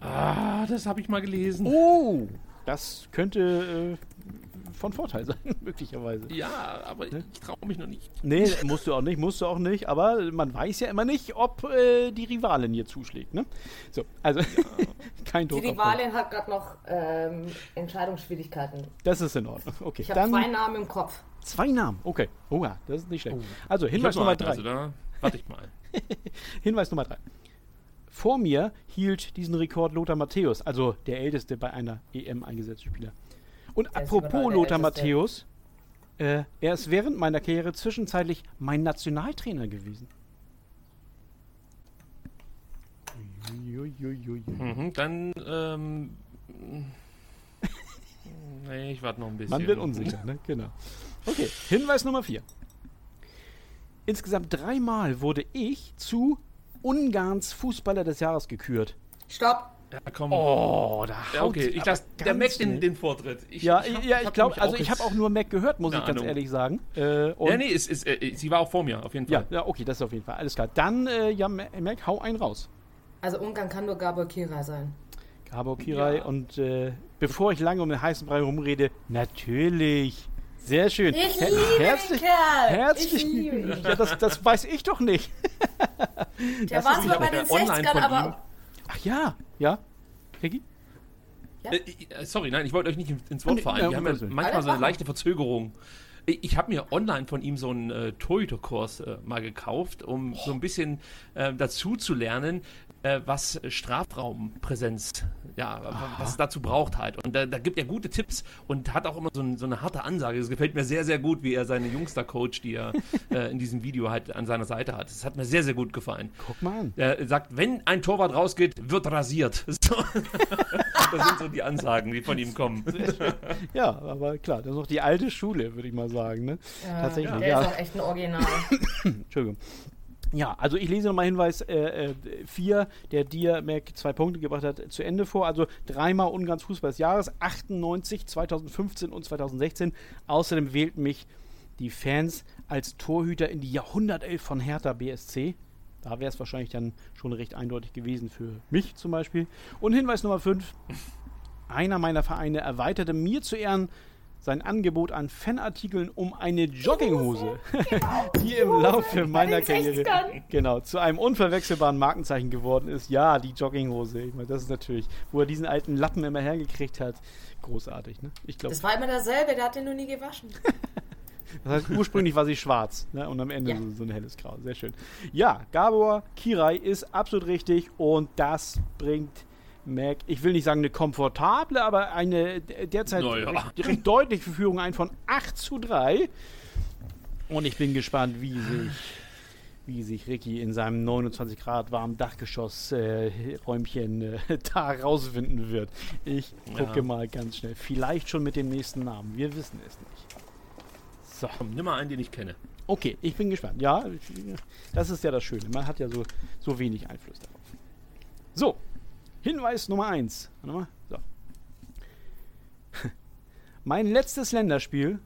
Ah, das habe ich mal gelesen. Oh, das könnte äh, von Vorteil sein, möglicherweise. Ja, aber ich traue mich noch nicht. Nee, musst du auch nicht, musst du auch nicht, aber man weiß ja immer nicht, ob äh, die Rivalin hier zuschlägt, ne? So, also kein Die Druck. auf Rivalin hat gerade noch ähm, Entscheidungsschwierigkeiten. Das ist in Ordnung. Okay, Ich habe zwei Namen im Kopf. Zwei Namen. Okay. Oh ja, das ist nicht schlecht. Also Ich Hinweis Nummer drei. Also da warte ich mal. Hinweis Nummer drei. Vor mir hielt diesen Rekord Lothar Matthäus, also der älteste bei einer EM eingesetzte Spieler. Und Der apropos Lothar. Matthäus, äh, er ist während meiner Karriere zwischenzeitlich mein Nationaltrainer gewesen. Uiuiuiui. Mhm, dann, ähm. Nee, ich warte noch ein bisschen. Man wird unsicher, ne? Genau. Okay, Hinweis Nummer 4. Insgesamt dreimal wurde ich zu Ungarns Fußballer des Jahres gekürt. Stopp. Ja, komm. Oh, da ja, okay, ich lasse der Mac den, den Vortritt. Ich, Ja, hab- ja, ich hab glaube, also ich habe auch nur Mac gehört, muss ich ganz Ahnung. ehrlich sagen. Äh, und Ja, nee, es ist, äh, sie war auch vor mir, auf jeden ja, Fall. ja, okay, das ist auf jeden Fall. Alles klar. Dann, äh, ja, Ma- Mac, hau einen raus. Also Ungarn kann nur Gabor Kira sein. Gabor Kirai und äh, bevor ich lange um den heißen Brei rumrede, natürlich. Sehr schön. Ich Her- liebe herzlich, den Kerl. Herzlich. Ich liebe ihn. Ja, das, das weiß ich doch nicht. Der Das war zwar bei den der Online 60ern, von aber Ach ja, ja. Ricky? Ja? Äh, äh, sorry, nein, ich wollte euch nicht ins- Wort Nee, fallen. Wir haben ja manchmal so eine leichte Verzögerung. Ich, habe mir online von ihm so einen äh, Torhüterkurs äh, mal gekauft, um so ein bisschen äh, dazu zu lernen, äh, was Strafraumpräsenz, ja, was es dazu braucht halt. Und da, da gibt er gute Tipps und hat auch immer so, ein, so eine harte Ansage. Es gefällt mir sehr, sehr gut, wie er seine Jungs da coacht, die er äh, in diesem Video halt an seiner Seite hat. Das hat mir sehr, sehr gut gefallen. Guck mal an. Er sagt, wenn ein Torwart rausgeht, wird rasiert. So. das sind so die Ansagen, die von ihm kommen. Ja, aber klar, das ist noch die alte Schule, würde ich mal sagen. Ne? Tatsächlich, der ja. ist auch echt ein Original. Entschuldigung. Ja, also ich lese nochmal Hinweis 4, äh, der dir Mac zwei Punkte gebracht hat, zu Ende vor. Also dreimal Ungarns Fußball des Jahres, 98, 2015 und 2016. Außerdem wählten mich die Fans als Torhüter in die Jahrhundertelf von Hertha BSC. Da wäre es wahrscheinlich dann schon recht eindeutig gewesen für mich zum Beispiel. Und Hinweis Nummer 5. Einer meiner Vereine erweiterte mir zu Ehren sein Angebot an Fanartikeln um eine Jogginghose, die im Laufe meiner Karriere 60ern. genau zu einem unverwechselbaren Markenzeichen geworden ist. Ja, die Jogginghose. Ich meine, das ist natürlich, wo er diesen alten Lappen immer hergekriegt hat, großartig. Ne? Ich glaube, Das war immer derselbe, der hat den nur nie gewaschen. das heißt, ursprünglich war sie schwarz ne? und am Ende Ja. so, so ein helles Grau. Sehr schön. Ja, Gabor Kirai ist absolut richtig und das bringt Mac, ich will nicht sagen eine komfortable, aber eine de- derzeit Naja. recht, recht deutliche Führung ein von 8 zu 3. Und ich bin gespannt, wie sich, wie sich Ricky in seinem 29 Grad warmen Dachgeschoss-Räumchen äh, da rausfinden wird. Ich gucke Ja. mal ganz schnell. Vielleicht schon mit dem nächsten Namen. Wir wissen es nicht. So. Nimm mal einen, den ich kenne. Okay, ich bin gespannt. Ja, das ist ja das Schöne. Man hat ja so, so wenig Einfluss darauf. So, Hinweis Nummer 1. Warte mal. So. Mein letztes Länderspiel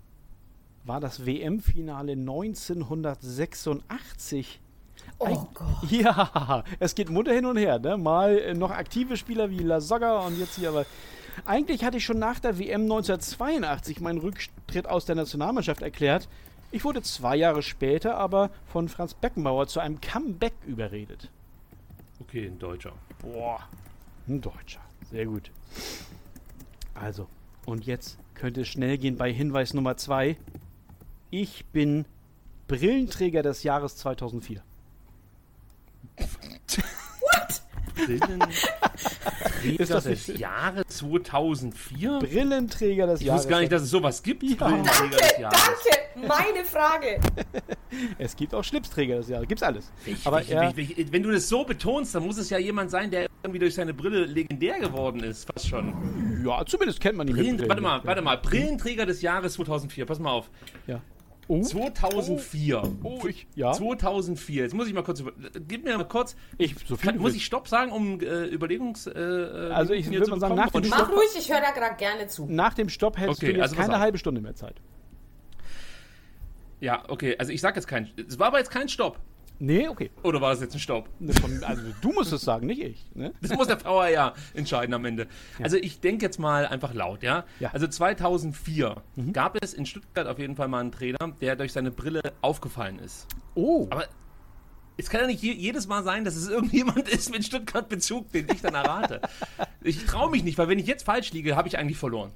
war das WM-Finale 1986. Oh Gott. Ja, es geht munter hin und her. Ne? Mal äh, noch aktive Spieler wie Lasogga und jetzt hier aber. Eigentlich hatte ich schon nach der WM 1982 meinen Rücktritt aus der Nationalmannschaft erklärt. Ich wurde zwei Jahre später aber von Franz Beckenbauer zu einem Comeback überredet. Okay, ein Deutscher. Boah, ein Deutscher. Sehr gut. Also, und jetzt könnte es schnell gehen bei Hinweis Nummer zwei. Ich bin Brillenträger des Jahres 2004. Brillenträger Ist das des nicht- Jahres 2004? Brillenträger des Ich Jahres. wusste gar nicht, dass es sowas gibt. Ja. Brillenträger des Jahres. Danke, meine Frage. Es gibt auch Schlipsträger des Jahres. Gibt's alles. Ich, Aber ich, er, ich, ich, wenn du das so betonst, dann muss es ja jemand sein, der irgendwie durch seine Brille legendär geworden ist. Fast schon. ja, zumindest kennt man ihn. Brillen, Brillen. warte mal, warte mal. Brillenträger des Jahres 2004. Pass mal auf. Ja. Oh, 2004. oh ich, ja. 2004. Jetzt muss ich mal kurz über. Gib mir mal kurz. Ich, so viel Kann, muss ich Stopp sagen, um äh, Überlegungs. Äh, Also ich würde mal sagen, nach dem Stopp- Mach ruhig, ich höre da gerade gerne zu. Nach dem Stopp hättest Okay, du jetzt also keine halbe Stunde mehr Zeit. Ja, okay. Also ich sag jetzt kein. Es war aber jetzt kein Stopp. Nee, okay. Oder war es jetzt ein Stopp? Also du musst es sagen, nicht ich. Ne? Das muss der VAR entscheiden am Ende. Also ich denke jetzt mal einfach laut, ja? Ja. Mhm. Also 2004 gab es in Stuttgart auf jeden Fall mal einen Trainer, der durch seine Brille aufgefallen ist. Oh, Aber es kann ja nicht je, jedes Mal sein, dass es irgendjemand ist mit Stuttgart-Bezug, den ich dann errate. ich traue mich nicht, weil wenn ich jetzt falsch liege, habe ich eigentlich verloren.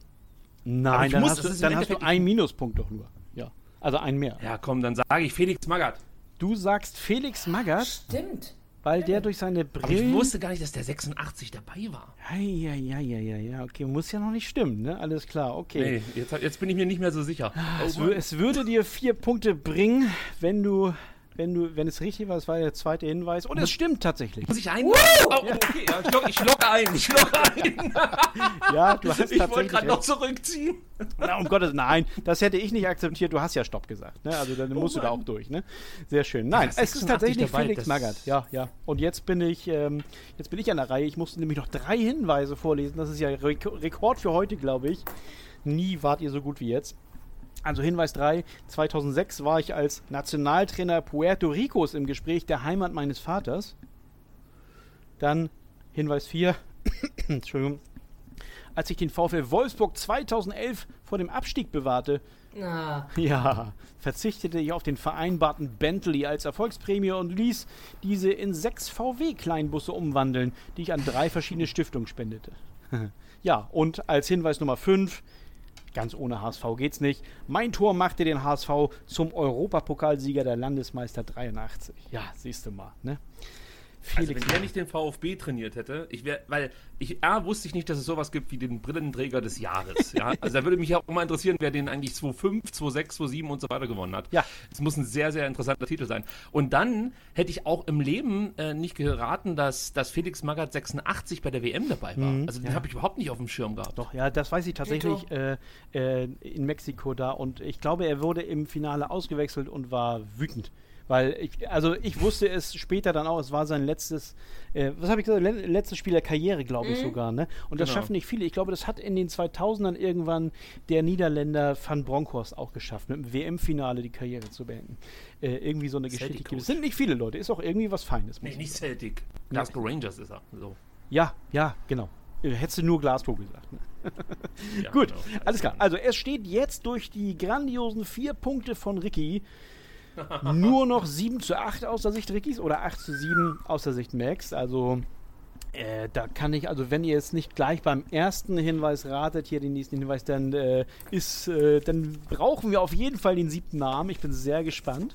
nein, dann, muss- hast, das du, dann hast du einen Minuspunkt doch nur. Ja. Also einen mehr. Ja, komm, dann sage ich Felix Magath. Du sagst Felix Magath, Stimmt. weil der durch seine Aber ich wusste gar nicht, dass der 86 dabei war. Ja, ja, ja, ja, ja. Okay, muss ja noch nicht stimmen, ne? Alles klar, okay. Nee, jetzt, jetzt bin ich mir nicht mehr so sicher. Es, es würde dir vier Punkte bringen, wenn du, wenn du, wenn es richtig war, das war der zweite Hinweis. Und es stimmt tatsächlich. Muss ich ein? Oh, okay, ja, ich, ich log ein. Ich log ein. Ja, du hast ich wollte gerade noch zurückziehen. Na, um Gottes nein, das hätte ich nicht akzeptiert. Du hast ja Stopp gesagt. Ne? Also dann musst du da auch durch. Ne? Sehr schön. Nein, es ist 86 tatsächlich dabei, Felix Magath. Ja, ja. Und jetzt bin ich, ähm, jetzt bin ich an der Reihe. Ich musste nämlich noch drei Hinweise vorlesen. Das ist ja Rek Rekord für heute, glaube ich. Nie wart ihr so gut wie jetzt. Also Hinweis 3, 2006 war ich als Nationaltrainer Puerto Ricos im Gespräch der Heimat meines Vaters. Dann Hinweis 4, Entschuldigung, als ich den VfL Wolfsburg 2011 vor dem Abstieg bewahrte, Na, ja, verzichtete ich auf den vereinbarten Bentley als Erfolgsprämie und ließ diese in sechs VW-Kleinbusse umwandeln, die ich an drei verschiedene Stiftungen spendete. ja, und als Hinweis Nummer 5, ganz ohne HSV geht's nicht, mein Tor machte den HSV zum Europapokalsieger der Landesmeister 83. Ja, siehst du mal, ne? Also Felix wenn er nicht den VfB trainiert hätte, ich wäre, weil ich A, wusste ich nicht, dass es sowas gibt wie den Brillenträger des Jahres. Ja? Also da würde mich auch mal interessieren, wer den eigentlich 2.5, 2.6, 2.7 und so weiter gewonnen hat. Ja. Es muss ein sehr, sehr interessanter Titel sein. Und dann hätte ich auch im Leben äh, nicht geraten, dass, dass Felix Magath 86 bei der WM dabei war. also den habe ich überhaupt nicht auf dem Schirm gehabt. Doch, ja, das weiß ich tatsächlich äh, äh, in Mexiko da. Und ich glaube, er wurde im Finale ausgewechselt und war wütend. Weil ich, also ich wusste es später dann auch, es war sein letztes, äh, was habe ich gesagt, le letztes Spiel der Karriere, glaube ich sogar, ne? Und das Genau. schaffen nicht viele. Ich glaube, das hat in den 2000ern irgendwann der Niederländer Van Bronckhorst auch geschafft, mit dem WM-Finale die Karriere zu beenden. Äh, irgendwie so eine Geschichte. Celtic gibt es. Sind nicht viele Leute, ist auch irgendwie was Feines. Nee, ich nicht sagen. Celtic. Glasgow Rangers ist er. So. Ja, ja, genau. Äh, Hättest du nur Glasgow gesagt. Ne? Ja, Gut, genau. alles klar. Also es steht jetzt durch die grandiosen vier Punkte von Ricky nur noch 7 zu 8 aus der Sicht Rickys oder 8 zu 7 aus der Sicht Max. Also äh, da kann ich, also wenn ihr jetzt nicht gleich beim ersten Hinweis ratet, hier den nächsten Hinweis, dann äh, ist, äh, dann brauchen wir auf jeden Fall den siebten Namen. Ich bin sehr gespannt.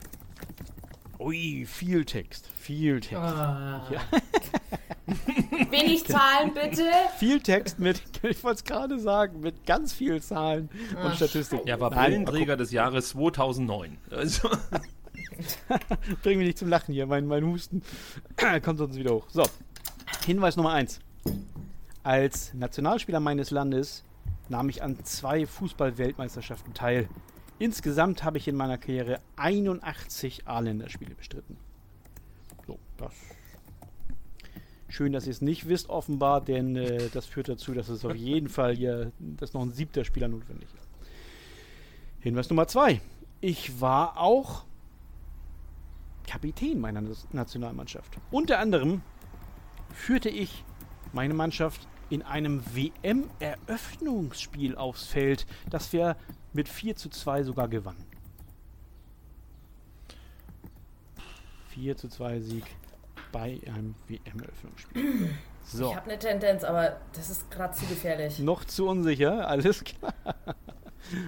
Ui, viel Text, viel Text. Ah. wenig Zahlen bitte. Viel Text mit, ich wollte es gerade sagen, mit ganz vielen Zahlen und Statistiken. Er war Brillenträger des Jahres 2009. Also, Bring mich nicht zum Lachen hier, mein, mein Husten kommt sonst wieder hoch. So, Hinweis Nummer eins. Als Nationalspieler meines Landes nahm ich an zwei Fußball-Weltmeisterschaften teil. Insgesamt habe ich in meiner Karriere 81 A-Länderspiele bestritten. So, das. Schön, dass ihr es nicht wisst, offenbar, denn äh, das führt dazu, dass es auf jeden Fall hier, dass noch ein siebter Spieler notwendig ist. Hinweis Nummer zwei. Ich war auch Kapitän meiner Nationalmannschaft. Unter anderem führte ich meine Mannschaft in einem WM-Eröffnungsspiel aufs Feld, das wir mit 4 zu 2 sogar gewannen. 4 zu 2 Sieg bei einem WM-Eröffnungsspiel. So, Ich habe eine Tendenz, aber das ist gerade zu gefährlich. noch zu unsicher, alles klar.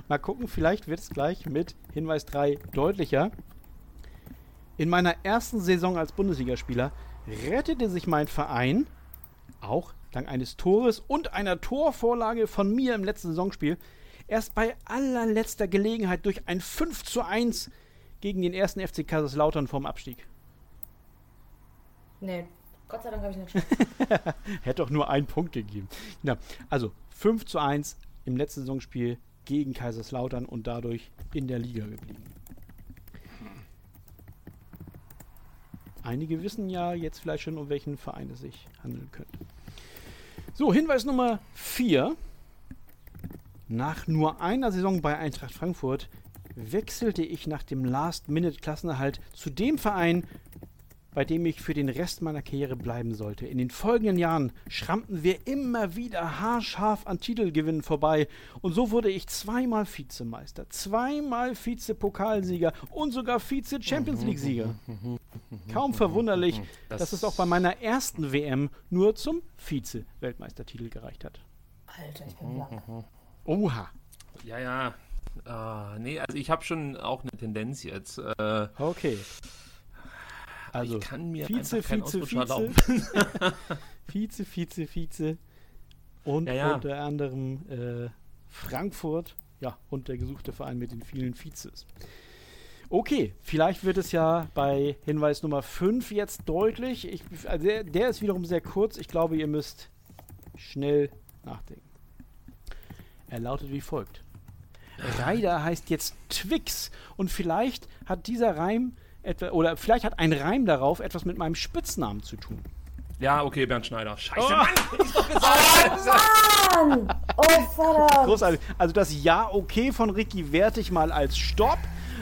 Mal gucken, vielleicht wird es gleich mit Hinweis 3 deutlicher. In meiner ersten Saison als Bundesligaspieler rettete sich mein Verein, auch dank eines Tores und einer Torvorlage von mir im letzten Saisonspiel, erst bei allerletzter Gelegenheit durch ein 5 zu 1 gegen den ersten FC Kaiserslautern vom Abstieg. Nee, Gott sei Dank habe ich nicht schon. Hätte doch nur einen Punkt gegeben. Ja, also 5 zu 1 im letzten Saisonspiel gegen Kaiserslautern und dadurch in der Liga geblieben. Einige wissen ja jetzt vielleicht schon, um welchen Verein es sich handeln könnte. So, Hinweis Nummer 4. Nach nur einer Saison bei Eintracht Frankfurt wechselte ich nach dem Last-Minute-Klassenerhalt zu dem Verein, bei dem ich für den Rest meiner Karriere bleiben sollte. In den folgenden Jahren schrammten wir immer wieder haarscharf an Titelgewinnen vorbei und so wurde ich zweimal Vizemeister, zweimal Vize-Pokalsieger und sogar Vize-Champions League-Sieger. Kaum verwunderlich, Das- dass es auch bei meiner ersten WM nur zum Vize-Weltmeistertitel gereicht hat. Alter, ich bin blank. Oha. Ja, ja. Uh, nee, also ich habe schon auch eine Tendenz jetzt. Äh, okay. Also, ich kann mir Vize, Vize, Vize. erlauben. Vize, Vize, Vize. Und ja, ja. unter anderem äh, Frankfurt. Ja, und der gesuchte Verein mit den vielen Vizes. Okay, vielleicht wird es ja bei Hinweis Nummer 5 jetzt deutlich. Ich, also der, der ist wiederum sehr kurz. Ich glaube, ihr müsst schnell nachdenken. Er lautet wie folgt. Reider heißt jetzt Twix und vielleicht hat dieser Reim etwa, oder vielleicht hat ein Reim darauf etwas mit meinem Spitznamen zu tun. Ja, okay, Bernd Schneider. Scheiße, Oh. Mann! Ich doch gesagt. Mann! Oh, verdammt! Großartig. Also das Ja okay von Ricky werte ich mal als Stopp.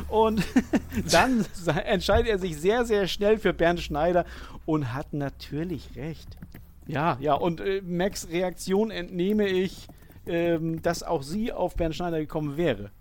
Und dann entscheidet er sich sehr, sehr schnell für Bernd Schneider und hat natürlich recht. Ja, ja, und äh, Max Reaktion entnehme ich, ähm, dass auch sie auf Bernd Schneider gekommen wäre.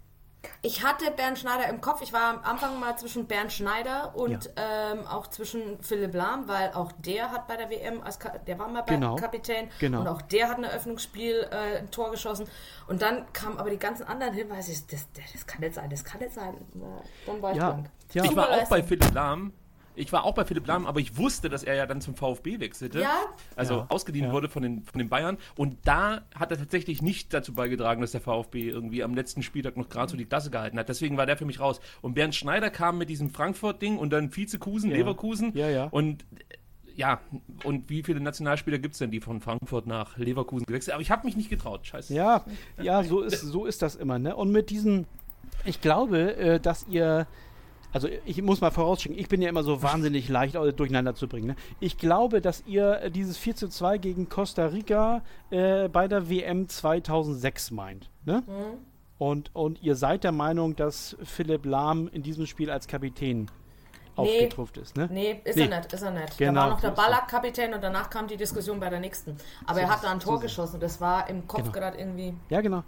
Ich hatte Bernd Schneider im Kopf. Ich war am Anfang mal zwischen Bernd Schneider und ähm, auch zwischen Philipp Lahm, weil auch der hat bei der WM, als Ka der war mal bei Genau. Kapitän Genau. und auch der hat ein Eröffnungsspiel äh, ein Tor geschossen. Und dann kamen aber die ganzen anderen Hinweise. ich- Das, das, das kann nicht sein, das kann nicht sein. Na, dann war ich Ja, blank. ja. Ich war auch bei. Philipp Lahm. Ich war auch bei Philipp Lahm, aber ich wusste, dass er ja dann zum VfB wechselte. Ja. Also Ja. ausgeliehen Ja. wurde von den, von den Bayern. Und da hat er tatsächlich nicht dazu beigetragen, dass der VfB irgendwie am letzten Spieltag noch gerade so die Klasse gehalten hat. Deswegen war der für mich raus. Und Bernd Schneider kam mit diesem Frankfurt-Ding und dann Vizekusen, Ja. Leverkusen. Ja, ja. Und ja, und wie viele Nationalspieler gibt es denn, die von Frankfurt nach Leverkusen gewechselt Aber ich habe mich nicht getraut. Scheiße. Ja, ja, so ist, so ist das immer, ne? Und mit diesen, ich glaube, äh, dass ihr, also ich muss mal vorausschicken, ich bin ja immer so wahnsinnig leicht durcheinander zu bringen. Ne? Ich glaube, dass ihr äh, dieses 4 zu 2 gegen Costa Rica äh, bei der WM 2006 meint. Ne? Und, und ihr seid der Meinung, dass Philipp Lahm in diesem Spiel als Kapitän aufgetrumpft ist, ne? Nee, ist Nee. er nicht, ist er nicht. Genau, da war noch so der ist er. Ballack-Kapitän und danach kam die Diskussion bei der nächsten. Aber er hat da ein Tor geschossen. Das war im Kopf Genau. gerade irgendwie. Ja, genau.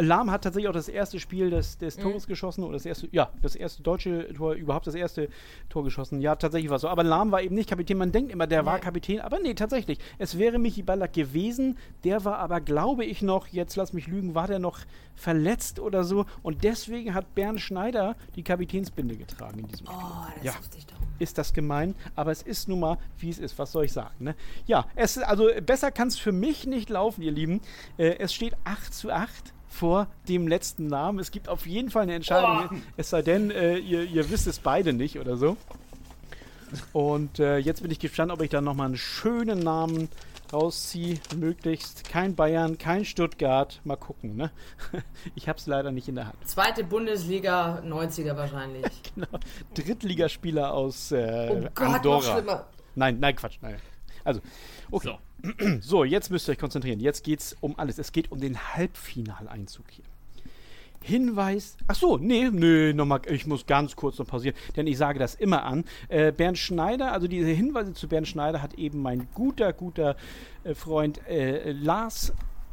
Lahm hat tatsächlich auch das erste Spiel des, Mhm. des Tores geschossen oder das erste, ja, das erste deutsche Tor, überhaupt das erste Tor geschossen. Ja, tatsächlich war es so. Aber Lahm war eben nicht Kapitän. Man denkt immer, der war Nee. Kapitän, aber nee, tatsächlich. Es wäre Michi Ballack gewesen. Der war aber, glaube ich, noch, jetzt lass mich lügen, war der noch verletzt oder so. Und deswegen hat Bernd Schneider die Kapitänsbinde getragen in diesem Spiel. Oh, das Ja. wusste ich doch. Ist das gemein, aber es ist nun mal, wie es ist. Was soll ich sagen? Ne? Ja, es, also besser kann es für mich nicht laufen, ihr Lieben. Äh, es steht 8 zu 8 vor dem letzten Namen. Es gibt auf jeden Fall eine Entscheidung. Es sei denn, äh, ihr, ihr wisst es beide nicht oder so. Und äh, jetzt bin ich gespannt, ob ich da nochmal einen schönen Namen rausziehe. Möglichst kein Bayern, kein Stuttgart. Mal gucken, ne? Ich habe es leider nicht in der Hand. Zweite Bundesliga, 90er wahrscheinlich. Genau. Drittligaspieler aus äh, Oh Gott, noch Andorra. schlimmer. Nein, nein, Quatsch. Nein. Also, okay. So. So, jetzt müsst ihr euch konzentrieren. Jetzt geht es um alles. Es geht um den Halbfinaleinzug hier. Hinweis. Ach so, nee, nee, nochmal, ich muss ganz kurz noch pausieren, denn ich sage das immer an. Äh, Bernd Schneider, also diese Hinweise zu Bernd Schneider hat eben mein guter, guter äh, Freund äh, Lars,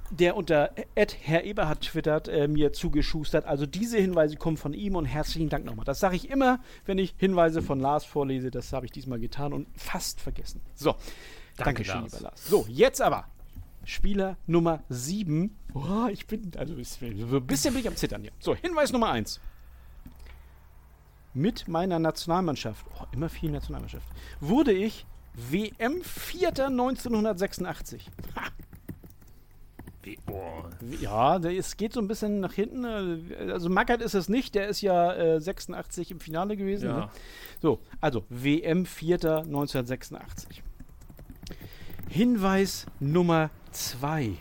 der unter Ed Herr Eberhard twittert, äh, mir zugeschustert. Also diese Hinweise kommen von ihm und herzlichen Dank nochmal. Das sage ich immer, wenn ich Hinweise von Lars vorlese. Das habe ich diesmal getan und fast vergessen. So, Danke, Dankeschön, Lars. lieber Lars. So, jetzt aber. Spieler Nummer 7. Oh, ich bin, also ein bisschen bin ich am Zittern hier. So, Hinweis Nummer 1. Mit meiner Nationalmannschaft, oh, immer viel Nationalmannschaft, wurde ich WM Vierter 1986. Ha, Oh. ja, es geht so ein bisschen nach hinten. Also Mackert ist es nicht, der ist ja äh, 86 im Finale gewesen. Ja. Ne? So, also WM Vierter 1986. Hinweis Nummer 2.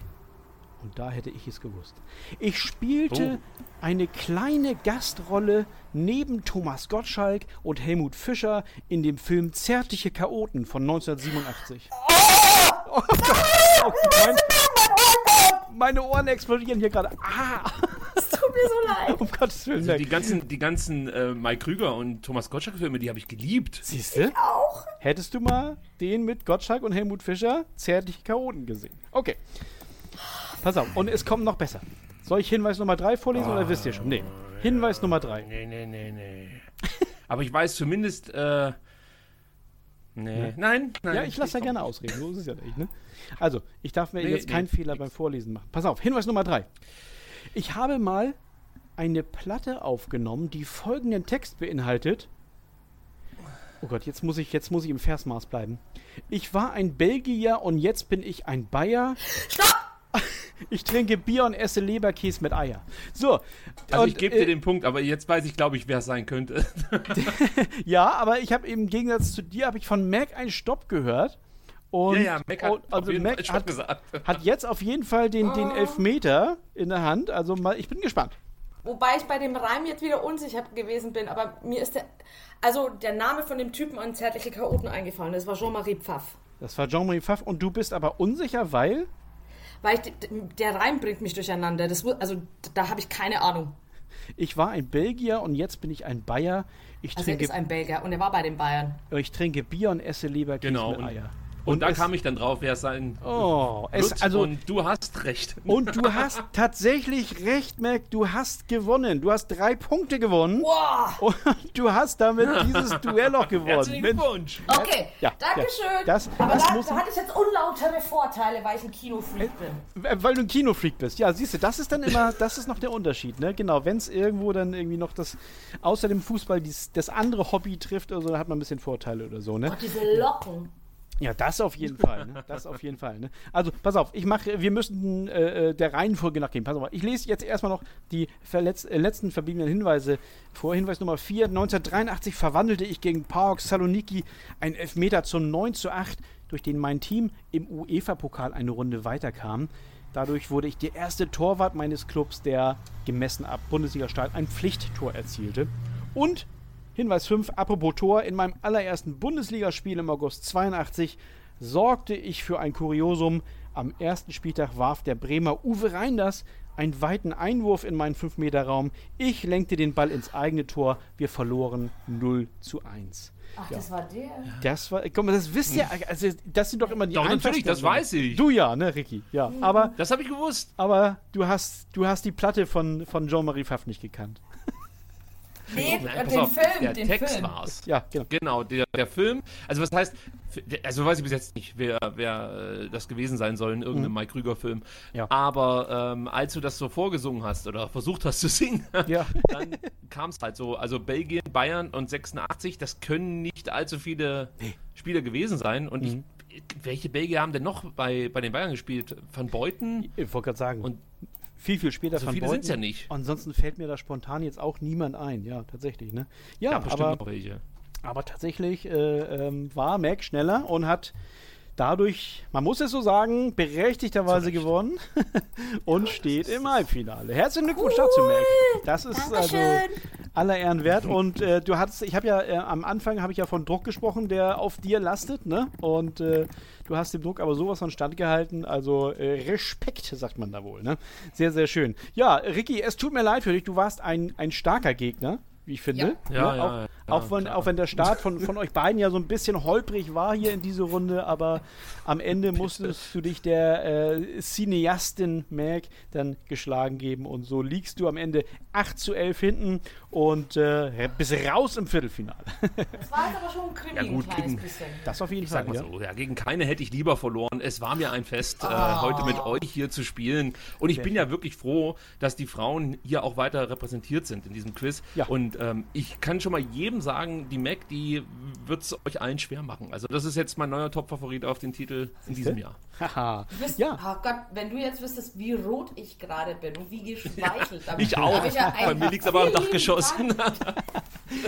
Und da hätte ich es gewusst. Ich spielte Oh. eine kleine Gastrolle neben Thomas Gottschalk und Helmut Fischer in dem Film Zärtliche Chaoten von 1987. Oh Gott, oh, mein, meine Ohren explodieren hier gerade. Ah, Es tut mir so leid. um Gottes Willen. Also die ganzen, die ganzen äh, Mike Krüger und Thomas Gottschalk-Filme, die habe ich geliebt. Siehst du? Auch. Hättest du mal den mit Gottschalk und Helmut Fischer Zärtliche Chaoten gesehen. Okay. Pass auf, und es kommt noch besser. Soll ich Hinweis Nummer 3 vorlesen oder wisst ihr schon? Nee. Hinweis Nummer 3. Nee, nee, nee, nee. Aber ich weiß zumindest, äh, Nee. Nein, nein. Ja, ich lasse ja gerne ausreden, so ist es ja nicht. Ne? Also, ich darf mir Nee, jetzt keinen nee, Fehler nix. beim Vorlesen machen. Pass auf, Hinweis Nummer drei. Ich habe mal eine Platte aufgenommen, die folgenden Text beinhaltet. Oh Gott, jetzt muss ich, jetzt muss ich im Versmaß bleiben. Ich war ein Belgier und jetzt bin ich ein Bayer. Stopp! Ich trinke Bier und esse Leberkäse mit Eier. So. Also und, ich gebe äh, dir den Punkt, aber jetzt weiß ich, glaube ich, wer es sein könnte. Ja, aber ich habe im Gegensatz zu dir habe ich von Mac einen Stopp gehört. Und, ja, ja, Mac hat und, also Mac hat, gesagt. hat jetzt auf jeden Fall den, den Elfmeter in der Hand. Also mal, ich bin gespannt. Wobei ich bei dem Reim jetzt wieder unsicher gewesen bin, aber mir ist der, also der Name von dem Typen an zärtliche Chaoten eingefallen. Das war Jean-Marie Pfaff. Das war Jean-Marie Pfaff und du bist aber unsicher, weil Weil ich, der Reim bringt mich durcheinander. Das, also da habe ich keine Ahnung. ich war ein Belgier und jetzt bin ich ein Bayer. Ich Also er trinke, ist ein Belgier und er war bei den Bayern. ich trinke Bier und esse Leberkäse Genau, mit und- Und, da kam ich dann drauf, wer es sein Oh, es, also und du hast recht. und du hast tatsächlich recht, Mac. Du hast gewonnen. Du hast drei Punkte gewonnen. Boah! Und du hast damit dieses Duell auch gewonnen. Herzlichen. Glückwunsch. Okay, Ja, Dankeschön. ja. Das- aber das da, muss- da hatte ich jetzt unlautere Vorteile, weil ich ein Kinofreak bin. Äh, Weil du ein Kinofreak bist. Ja, siehst du, das ist dann immer, das ist noch der Unterschied, ne? Genau, wenn es irgendwo dann irgendwie noch das, außer dem Fußball, dies, das andere Hobby trifft oder so, dann hat man ein bisschen Vorteile oder so, ne? Gott, diese Locken. Ja, das auf jeden Fall, ne? Das auf jeden Fall, ne? Also, pass auf, ich mache, wir müssen äh, äh, der Reihenfolge nachgehen. Pass auf, ich lese jetzt erstmal noch die verletz, äh, letzten verbliebenen Hinweise vor. Hinweis Nummer 4. 1983 verwandelte ich gegen PAOK Saloniki einen Elfmeter zum 9 zu 8, durch den mein Team im UEFA-Pokal eine Runde weiterkam. Dadurch wurde ich der erste Torwart meines Clubs, der gemessen ab Bundesliga-Start ein Pflichttor erzielte. Und Hinweis 5, apropos Tor, in meinem allerersten Bundesligaspiel im August 82 sorgte ich für ein Kuriosum. Am ersten Spieltag warf der Bremer Uwe Reinders einen weiten Einwurf in meinen 5-Meter-Raum. Ich lenkte den Ball ins eigene Tor. Wir verloren 0 zu 1. Ach, das war der. Das war, komm, das wisst ihr, also das sind doch immer die Doch, natürlich, das weiß ich. Du ja, ne, Ricky? Ja, aber, Das habe ich gewusst. aber du hast, du hast die Platte von, von Jean-Marie Pfaff nicht gekannt. Nee, Nein, äh, pass den auf, Film, der den Text Film. war's. Ja, genau. Genau, der, der Film. Also was heißt, also weiß ich bis jetzt nicht, wer, wer äh, das gewesen sein soll in irgendeinem Mike Krüger-Film. Mhm. Ja. Aber ähm, als du das so vorgesungen hast oder versucht hast zu singen, Ja. dann kam es halt so. Also Belgien, Bayern und 86, das können nicht allzu viele Spieler gewesen sein. Und Mhm. ich, welche Belgier haben denn noch bei, bei den Bayern gespielt? Van Beuten? Ich wollte gerade sagen. Und viel, viel später so von viele Beuten. ja nicht. Ansonsten fällt mir da spontan jetzt auch niemand ein. Ja, tatsächlich. Ne? Ja, bestimmt aber, aber tatsächlich äh, ähm, war Mac schneller und hat dadurch, man muss es so sagen, berechtigterweise gewonnen und steht im Halbfinale. Herzlichen Glückwunsch dazu, Mac. Das ist also aller Ehren wert. Und äh, du hattest, ich habe ja äh, am Anfang habe ich ja von Druck gesprochen, der auf dir lastet, ne? Und äh, du hast dem Druck aber sowas von standgehalten. Also äh, Respekt, sagt man da wohl, ne? Sehr, sehr schön. Ja, Ricky, es tut mir leid für dich. Du warst ein, ein starker Gegner. Wie ich finde. Ja. Ja, Ne? ja, auch, auch, wenn, klar. auch wenn der Start von, von euch beiden ja so ein bisschen holprig war hier in diese Runde, aber am Ende musstest du dich der äh, Cineastin Mac dann geschlagen geben und so liegst du am Ende 8 zu 11 hinten und äh, bist raus im Viertelfinale. Das war jetzt aber schon ein Krimi, Ja, gut, ein kleines gegen- bisschen. Das auf jeden Ich Fall. sag mal ja. so, ja, gegen keine hätte ich lieber verloren. Es war mir ein Fest, äh, Ah. heute mit euch hier zu spielen. Und ich bin ja wirklich froh, dass die Frauen hier auch weiter repräsentiert sind in diesem Quiz. Ja. Und ähm, ich kann schon mal jedem sagen, die Mac, die wird es euch allen schwer machen. Also das ist jetzt mein neuer Top-Favorit auf den Titel in diesem Jahr. Haha. Ja. Oh Gott, wenn du jetzt wüsstest, wie rot ich gerade bin und wie geschweichelt. dann Ich auch. ich ja Bei mir liegt es aber am Dachgeschoss.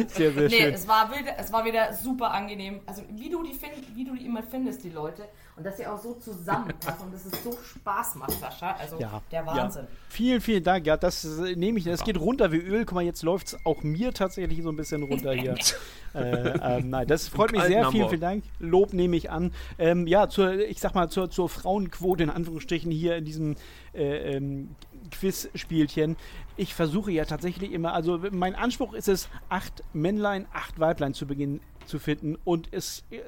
Sehr, sehr Nee, schön. es war, wieder, es war wieder super angenehm. Also wie du die find, wie du die immer findest, die Leute. Und dass sie auch so zusammenpassen und dass es so Spaß macht, Sascha. Also Ja, der Wahnsinn. Ja. Vielen, vielen Dank. Ja, das nehme ich. Das geht runter wie Öl. Guck mal, jetzt läuft es auch mir tatsächlich so ein bisschen runter hier. äh, ähm, nein, das freut mich sehr. Vielen, vielen Dank. Lob nehme ich an. Ähm, ja, zur, ich sag mal, zur, zur Frauenquote in Anführungsstrichen hier in diesem äh, ähm, Quiz-Spielchen. Ich versuche ja tatsächlich immer, also mein Anspruch ist es, acht Männlein, acht Weiblein zu Beginn zu finden und es äh,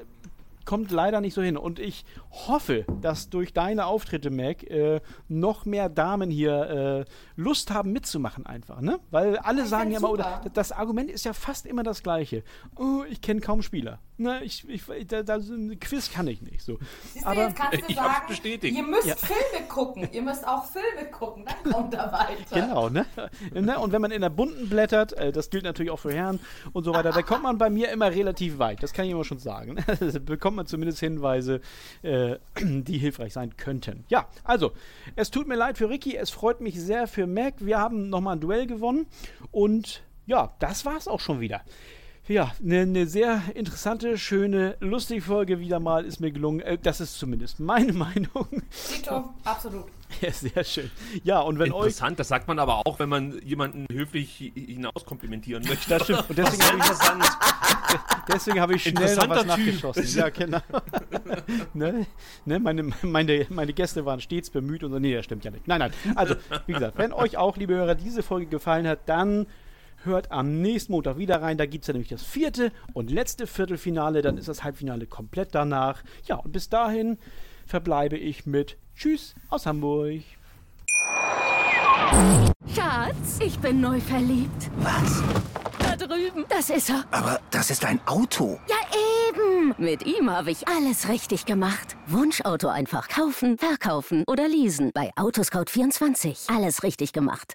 kommt leider nicht so hin. Und ich hoffe, dass durch deine Auftritte, Mac, äh, noch mehr Damen hier äh, Lust haben mitzumachen einfach, ne? Weil alle ich sagen ja immer, oder das Argument ist ja fast immer das gleiche. Oh, ich kenne kaum Spieler. Ne, ich, ich, da, da, ein Quiz kann ich nicht. So. Siehst du, Aber jetzt kannst du ich sagen, bestätigt. ihr müsst Ja. Filme gucken. Ihr müsst auch Filme gucken, dann kommt er weiter. Genau, ne? ne? Und wenn man in der bunten blättert, äh, das gilt natürlich auch für Herren und so weiter, da kommt man bei mir immer relativ weit. Das kann ich immer schon sagen. Da bekommt man zumindest Hinweise, äh, die hilfreich sein könnten. Ja, also, es tut mir leid für Ricky, es freut mich sehr für Mac. Wir haben nochmal ein Duell gewonnen und ja, das war's auch schon wieder. Ja, eine ne sehr interessante, schöne, lustige Folge wieder mal ist mir gelungen. Äh, das ist zumindest meine Meinung. Tito, absolut. Ja, sehr schön. Ja, und wenn euch Interessant, das sagt man aber auch, wenn man jemanden höflich hi- hinaus komplimentieren möchte. Das stimmt. Und deswegen habe ich, deswegen habe ich schnell noch was Typ. nachgeschossen. Ja, genau. ne? Ne? Meine, meine, meine Gäste waren stets bemüht und so. Nee, das stimmt ja nicht. Nein, nein. Also, wie gesagt, wenn euch auch, liebe Hörer, diese Folge gefallen hat, dann hört am nächsten Montag wieder rein. Da gibt es ja nämlich das vierte und letzte Viertelfinale. Dann ist das Halbfinale komplett danach. Ja, und bis dahin verbleibe ich mit Tschüss aus Hamburg. Schatz, ich bin neu verliebt. Was? Da drüben. Das ist er. Aber das ist ein Auto. Ja, eben. Mit ihm habe ich alles richtig gemacht. Wunschauto einfach kaufen, verkaufen oder leasen. Bei Autoscout24. Alles richtig gemacht.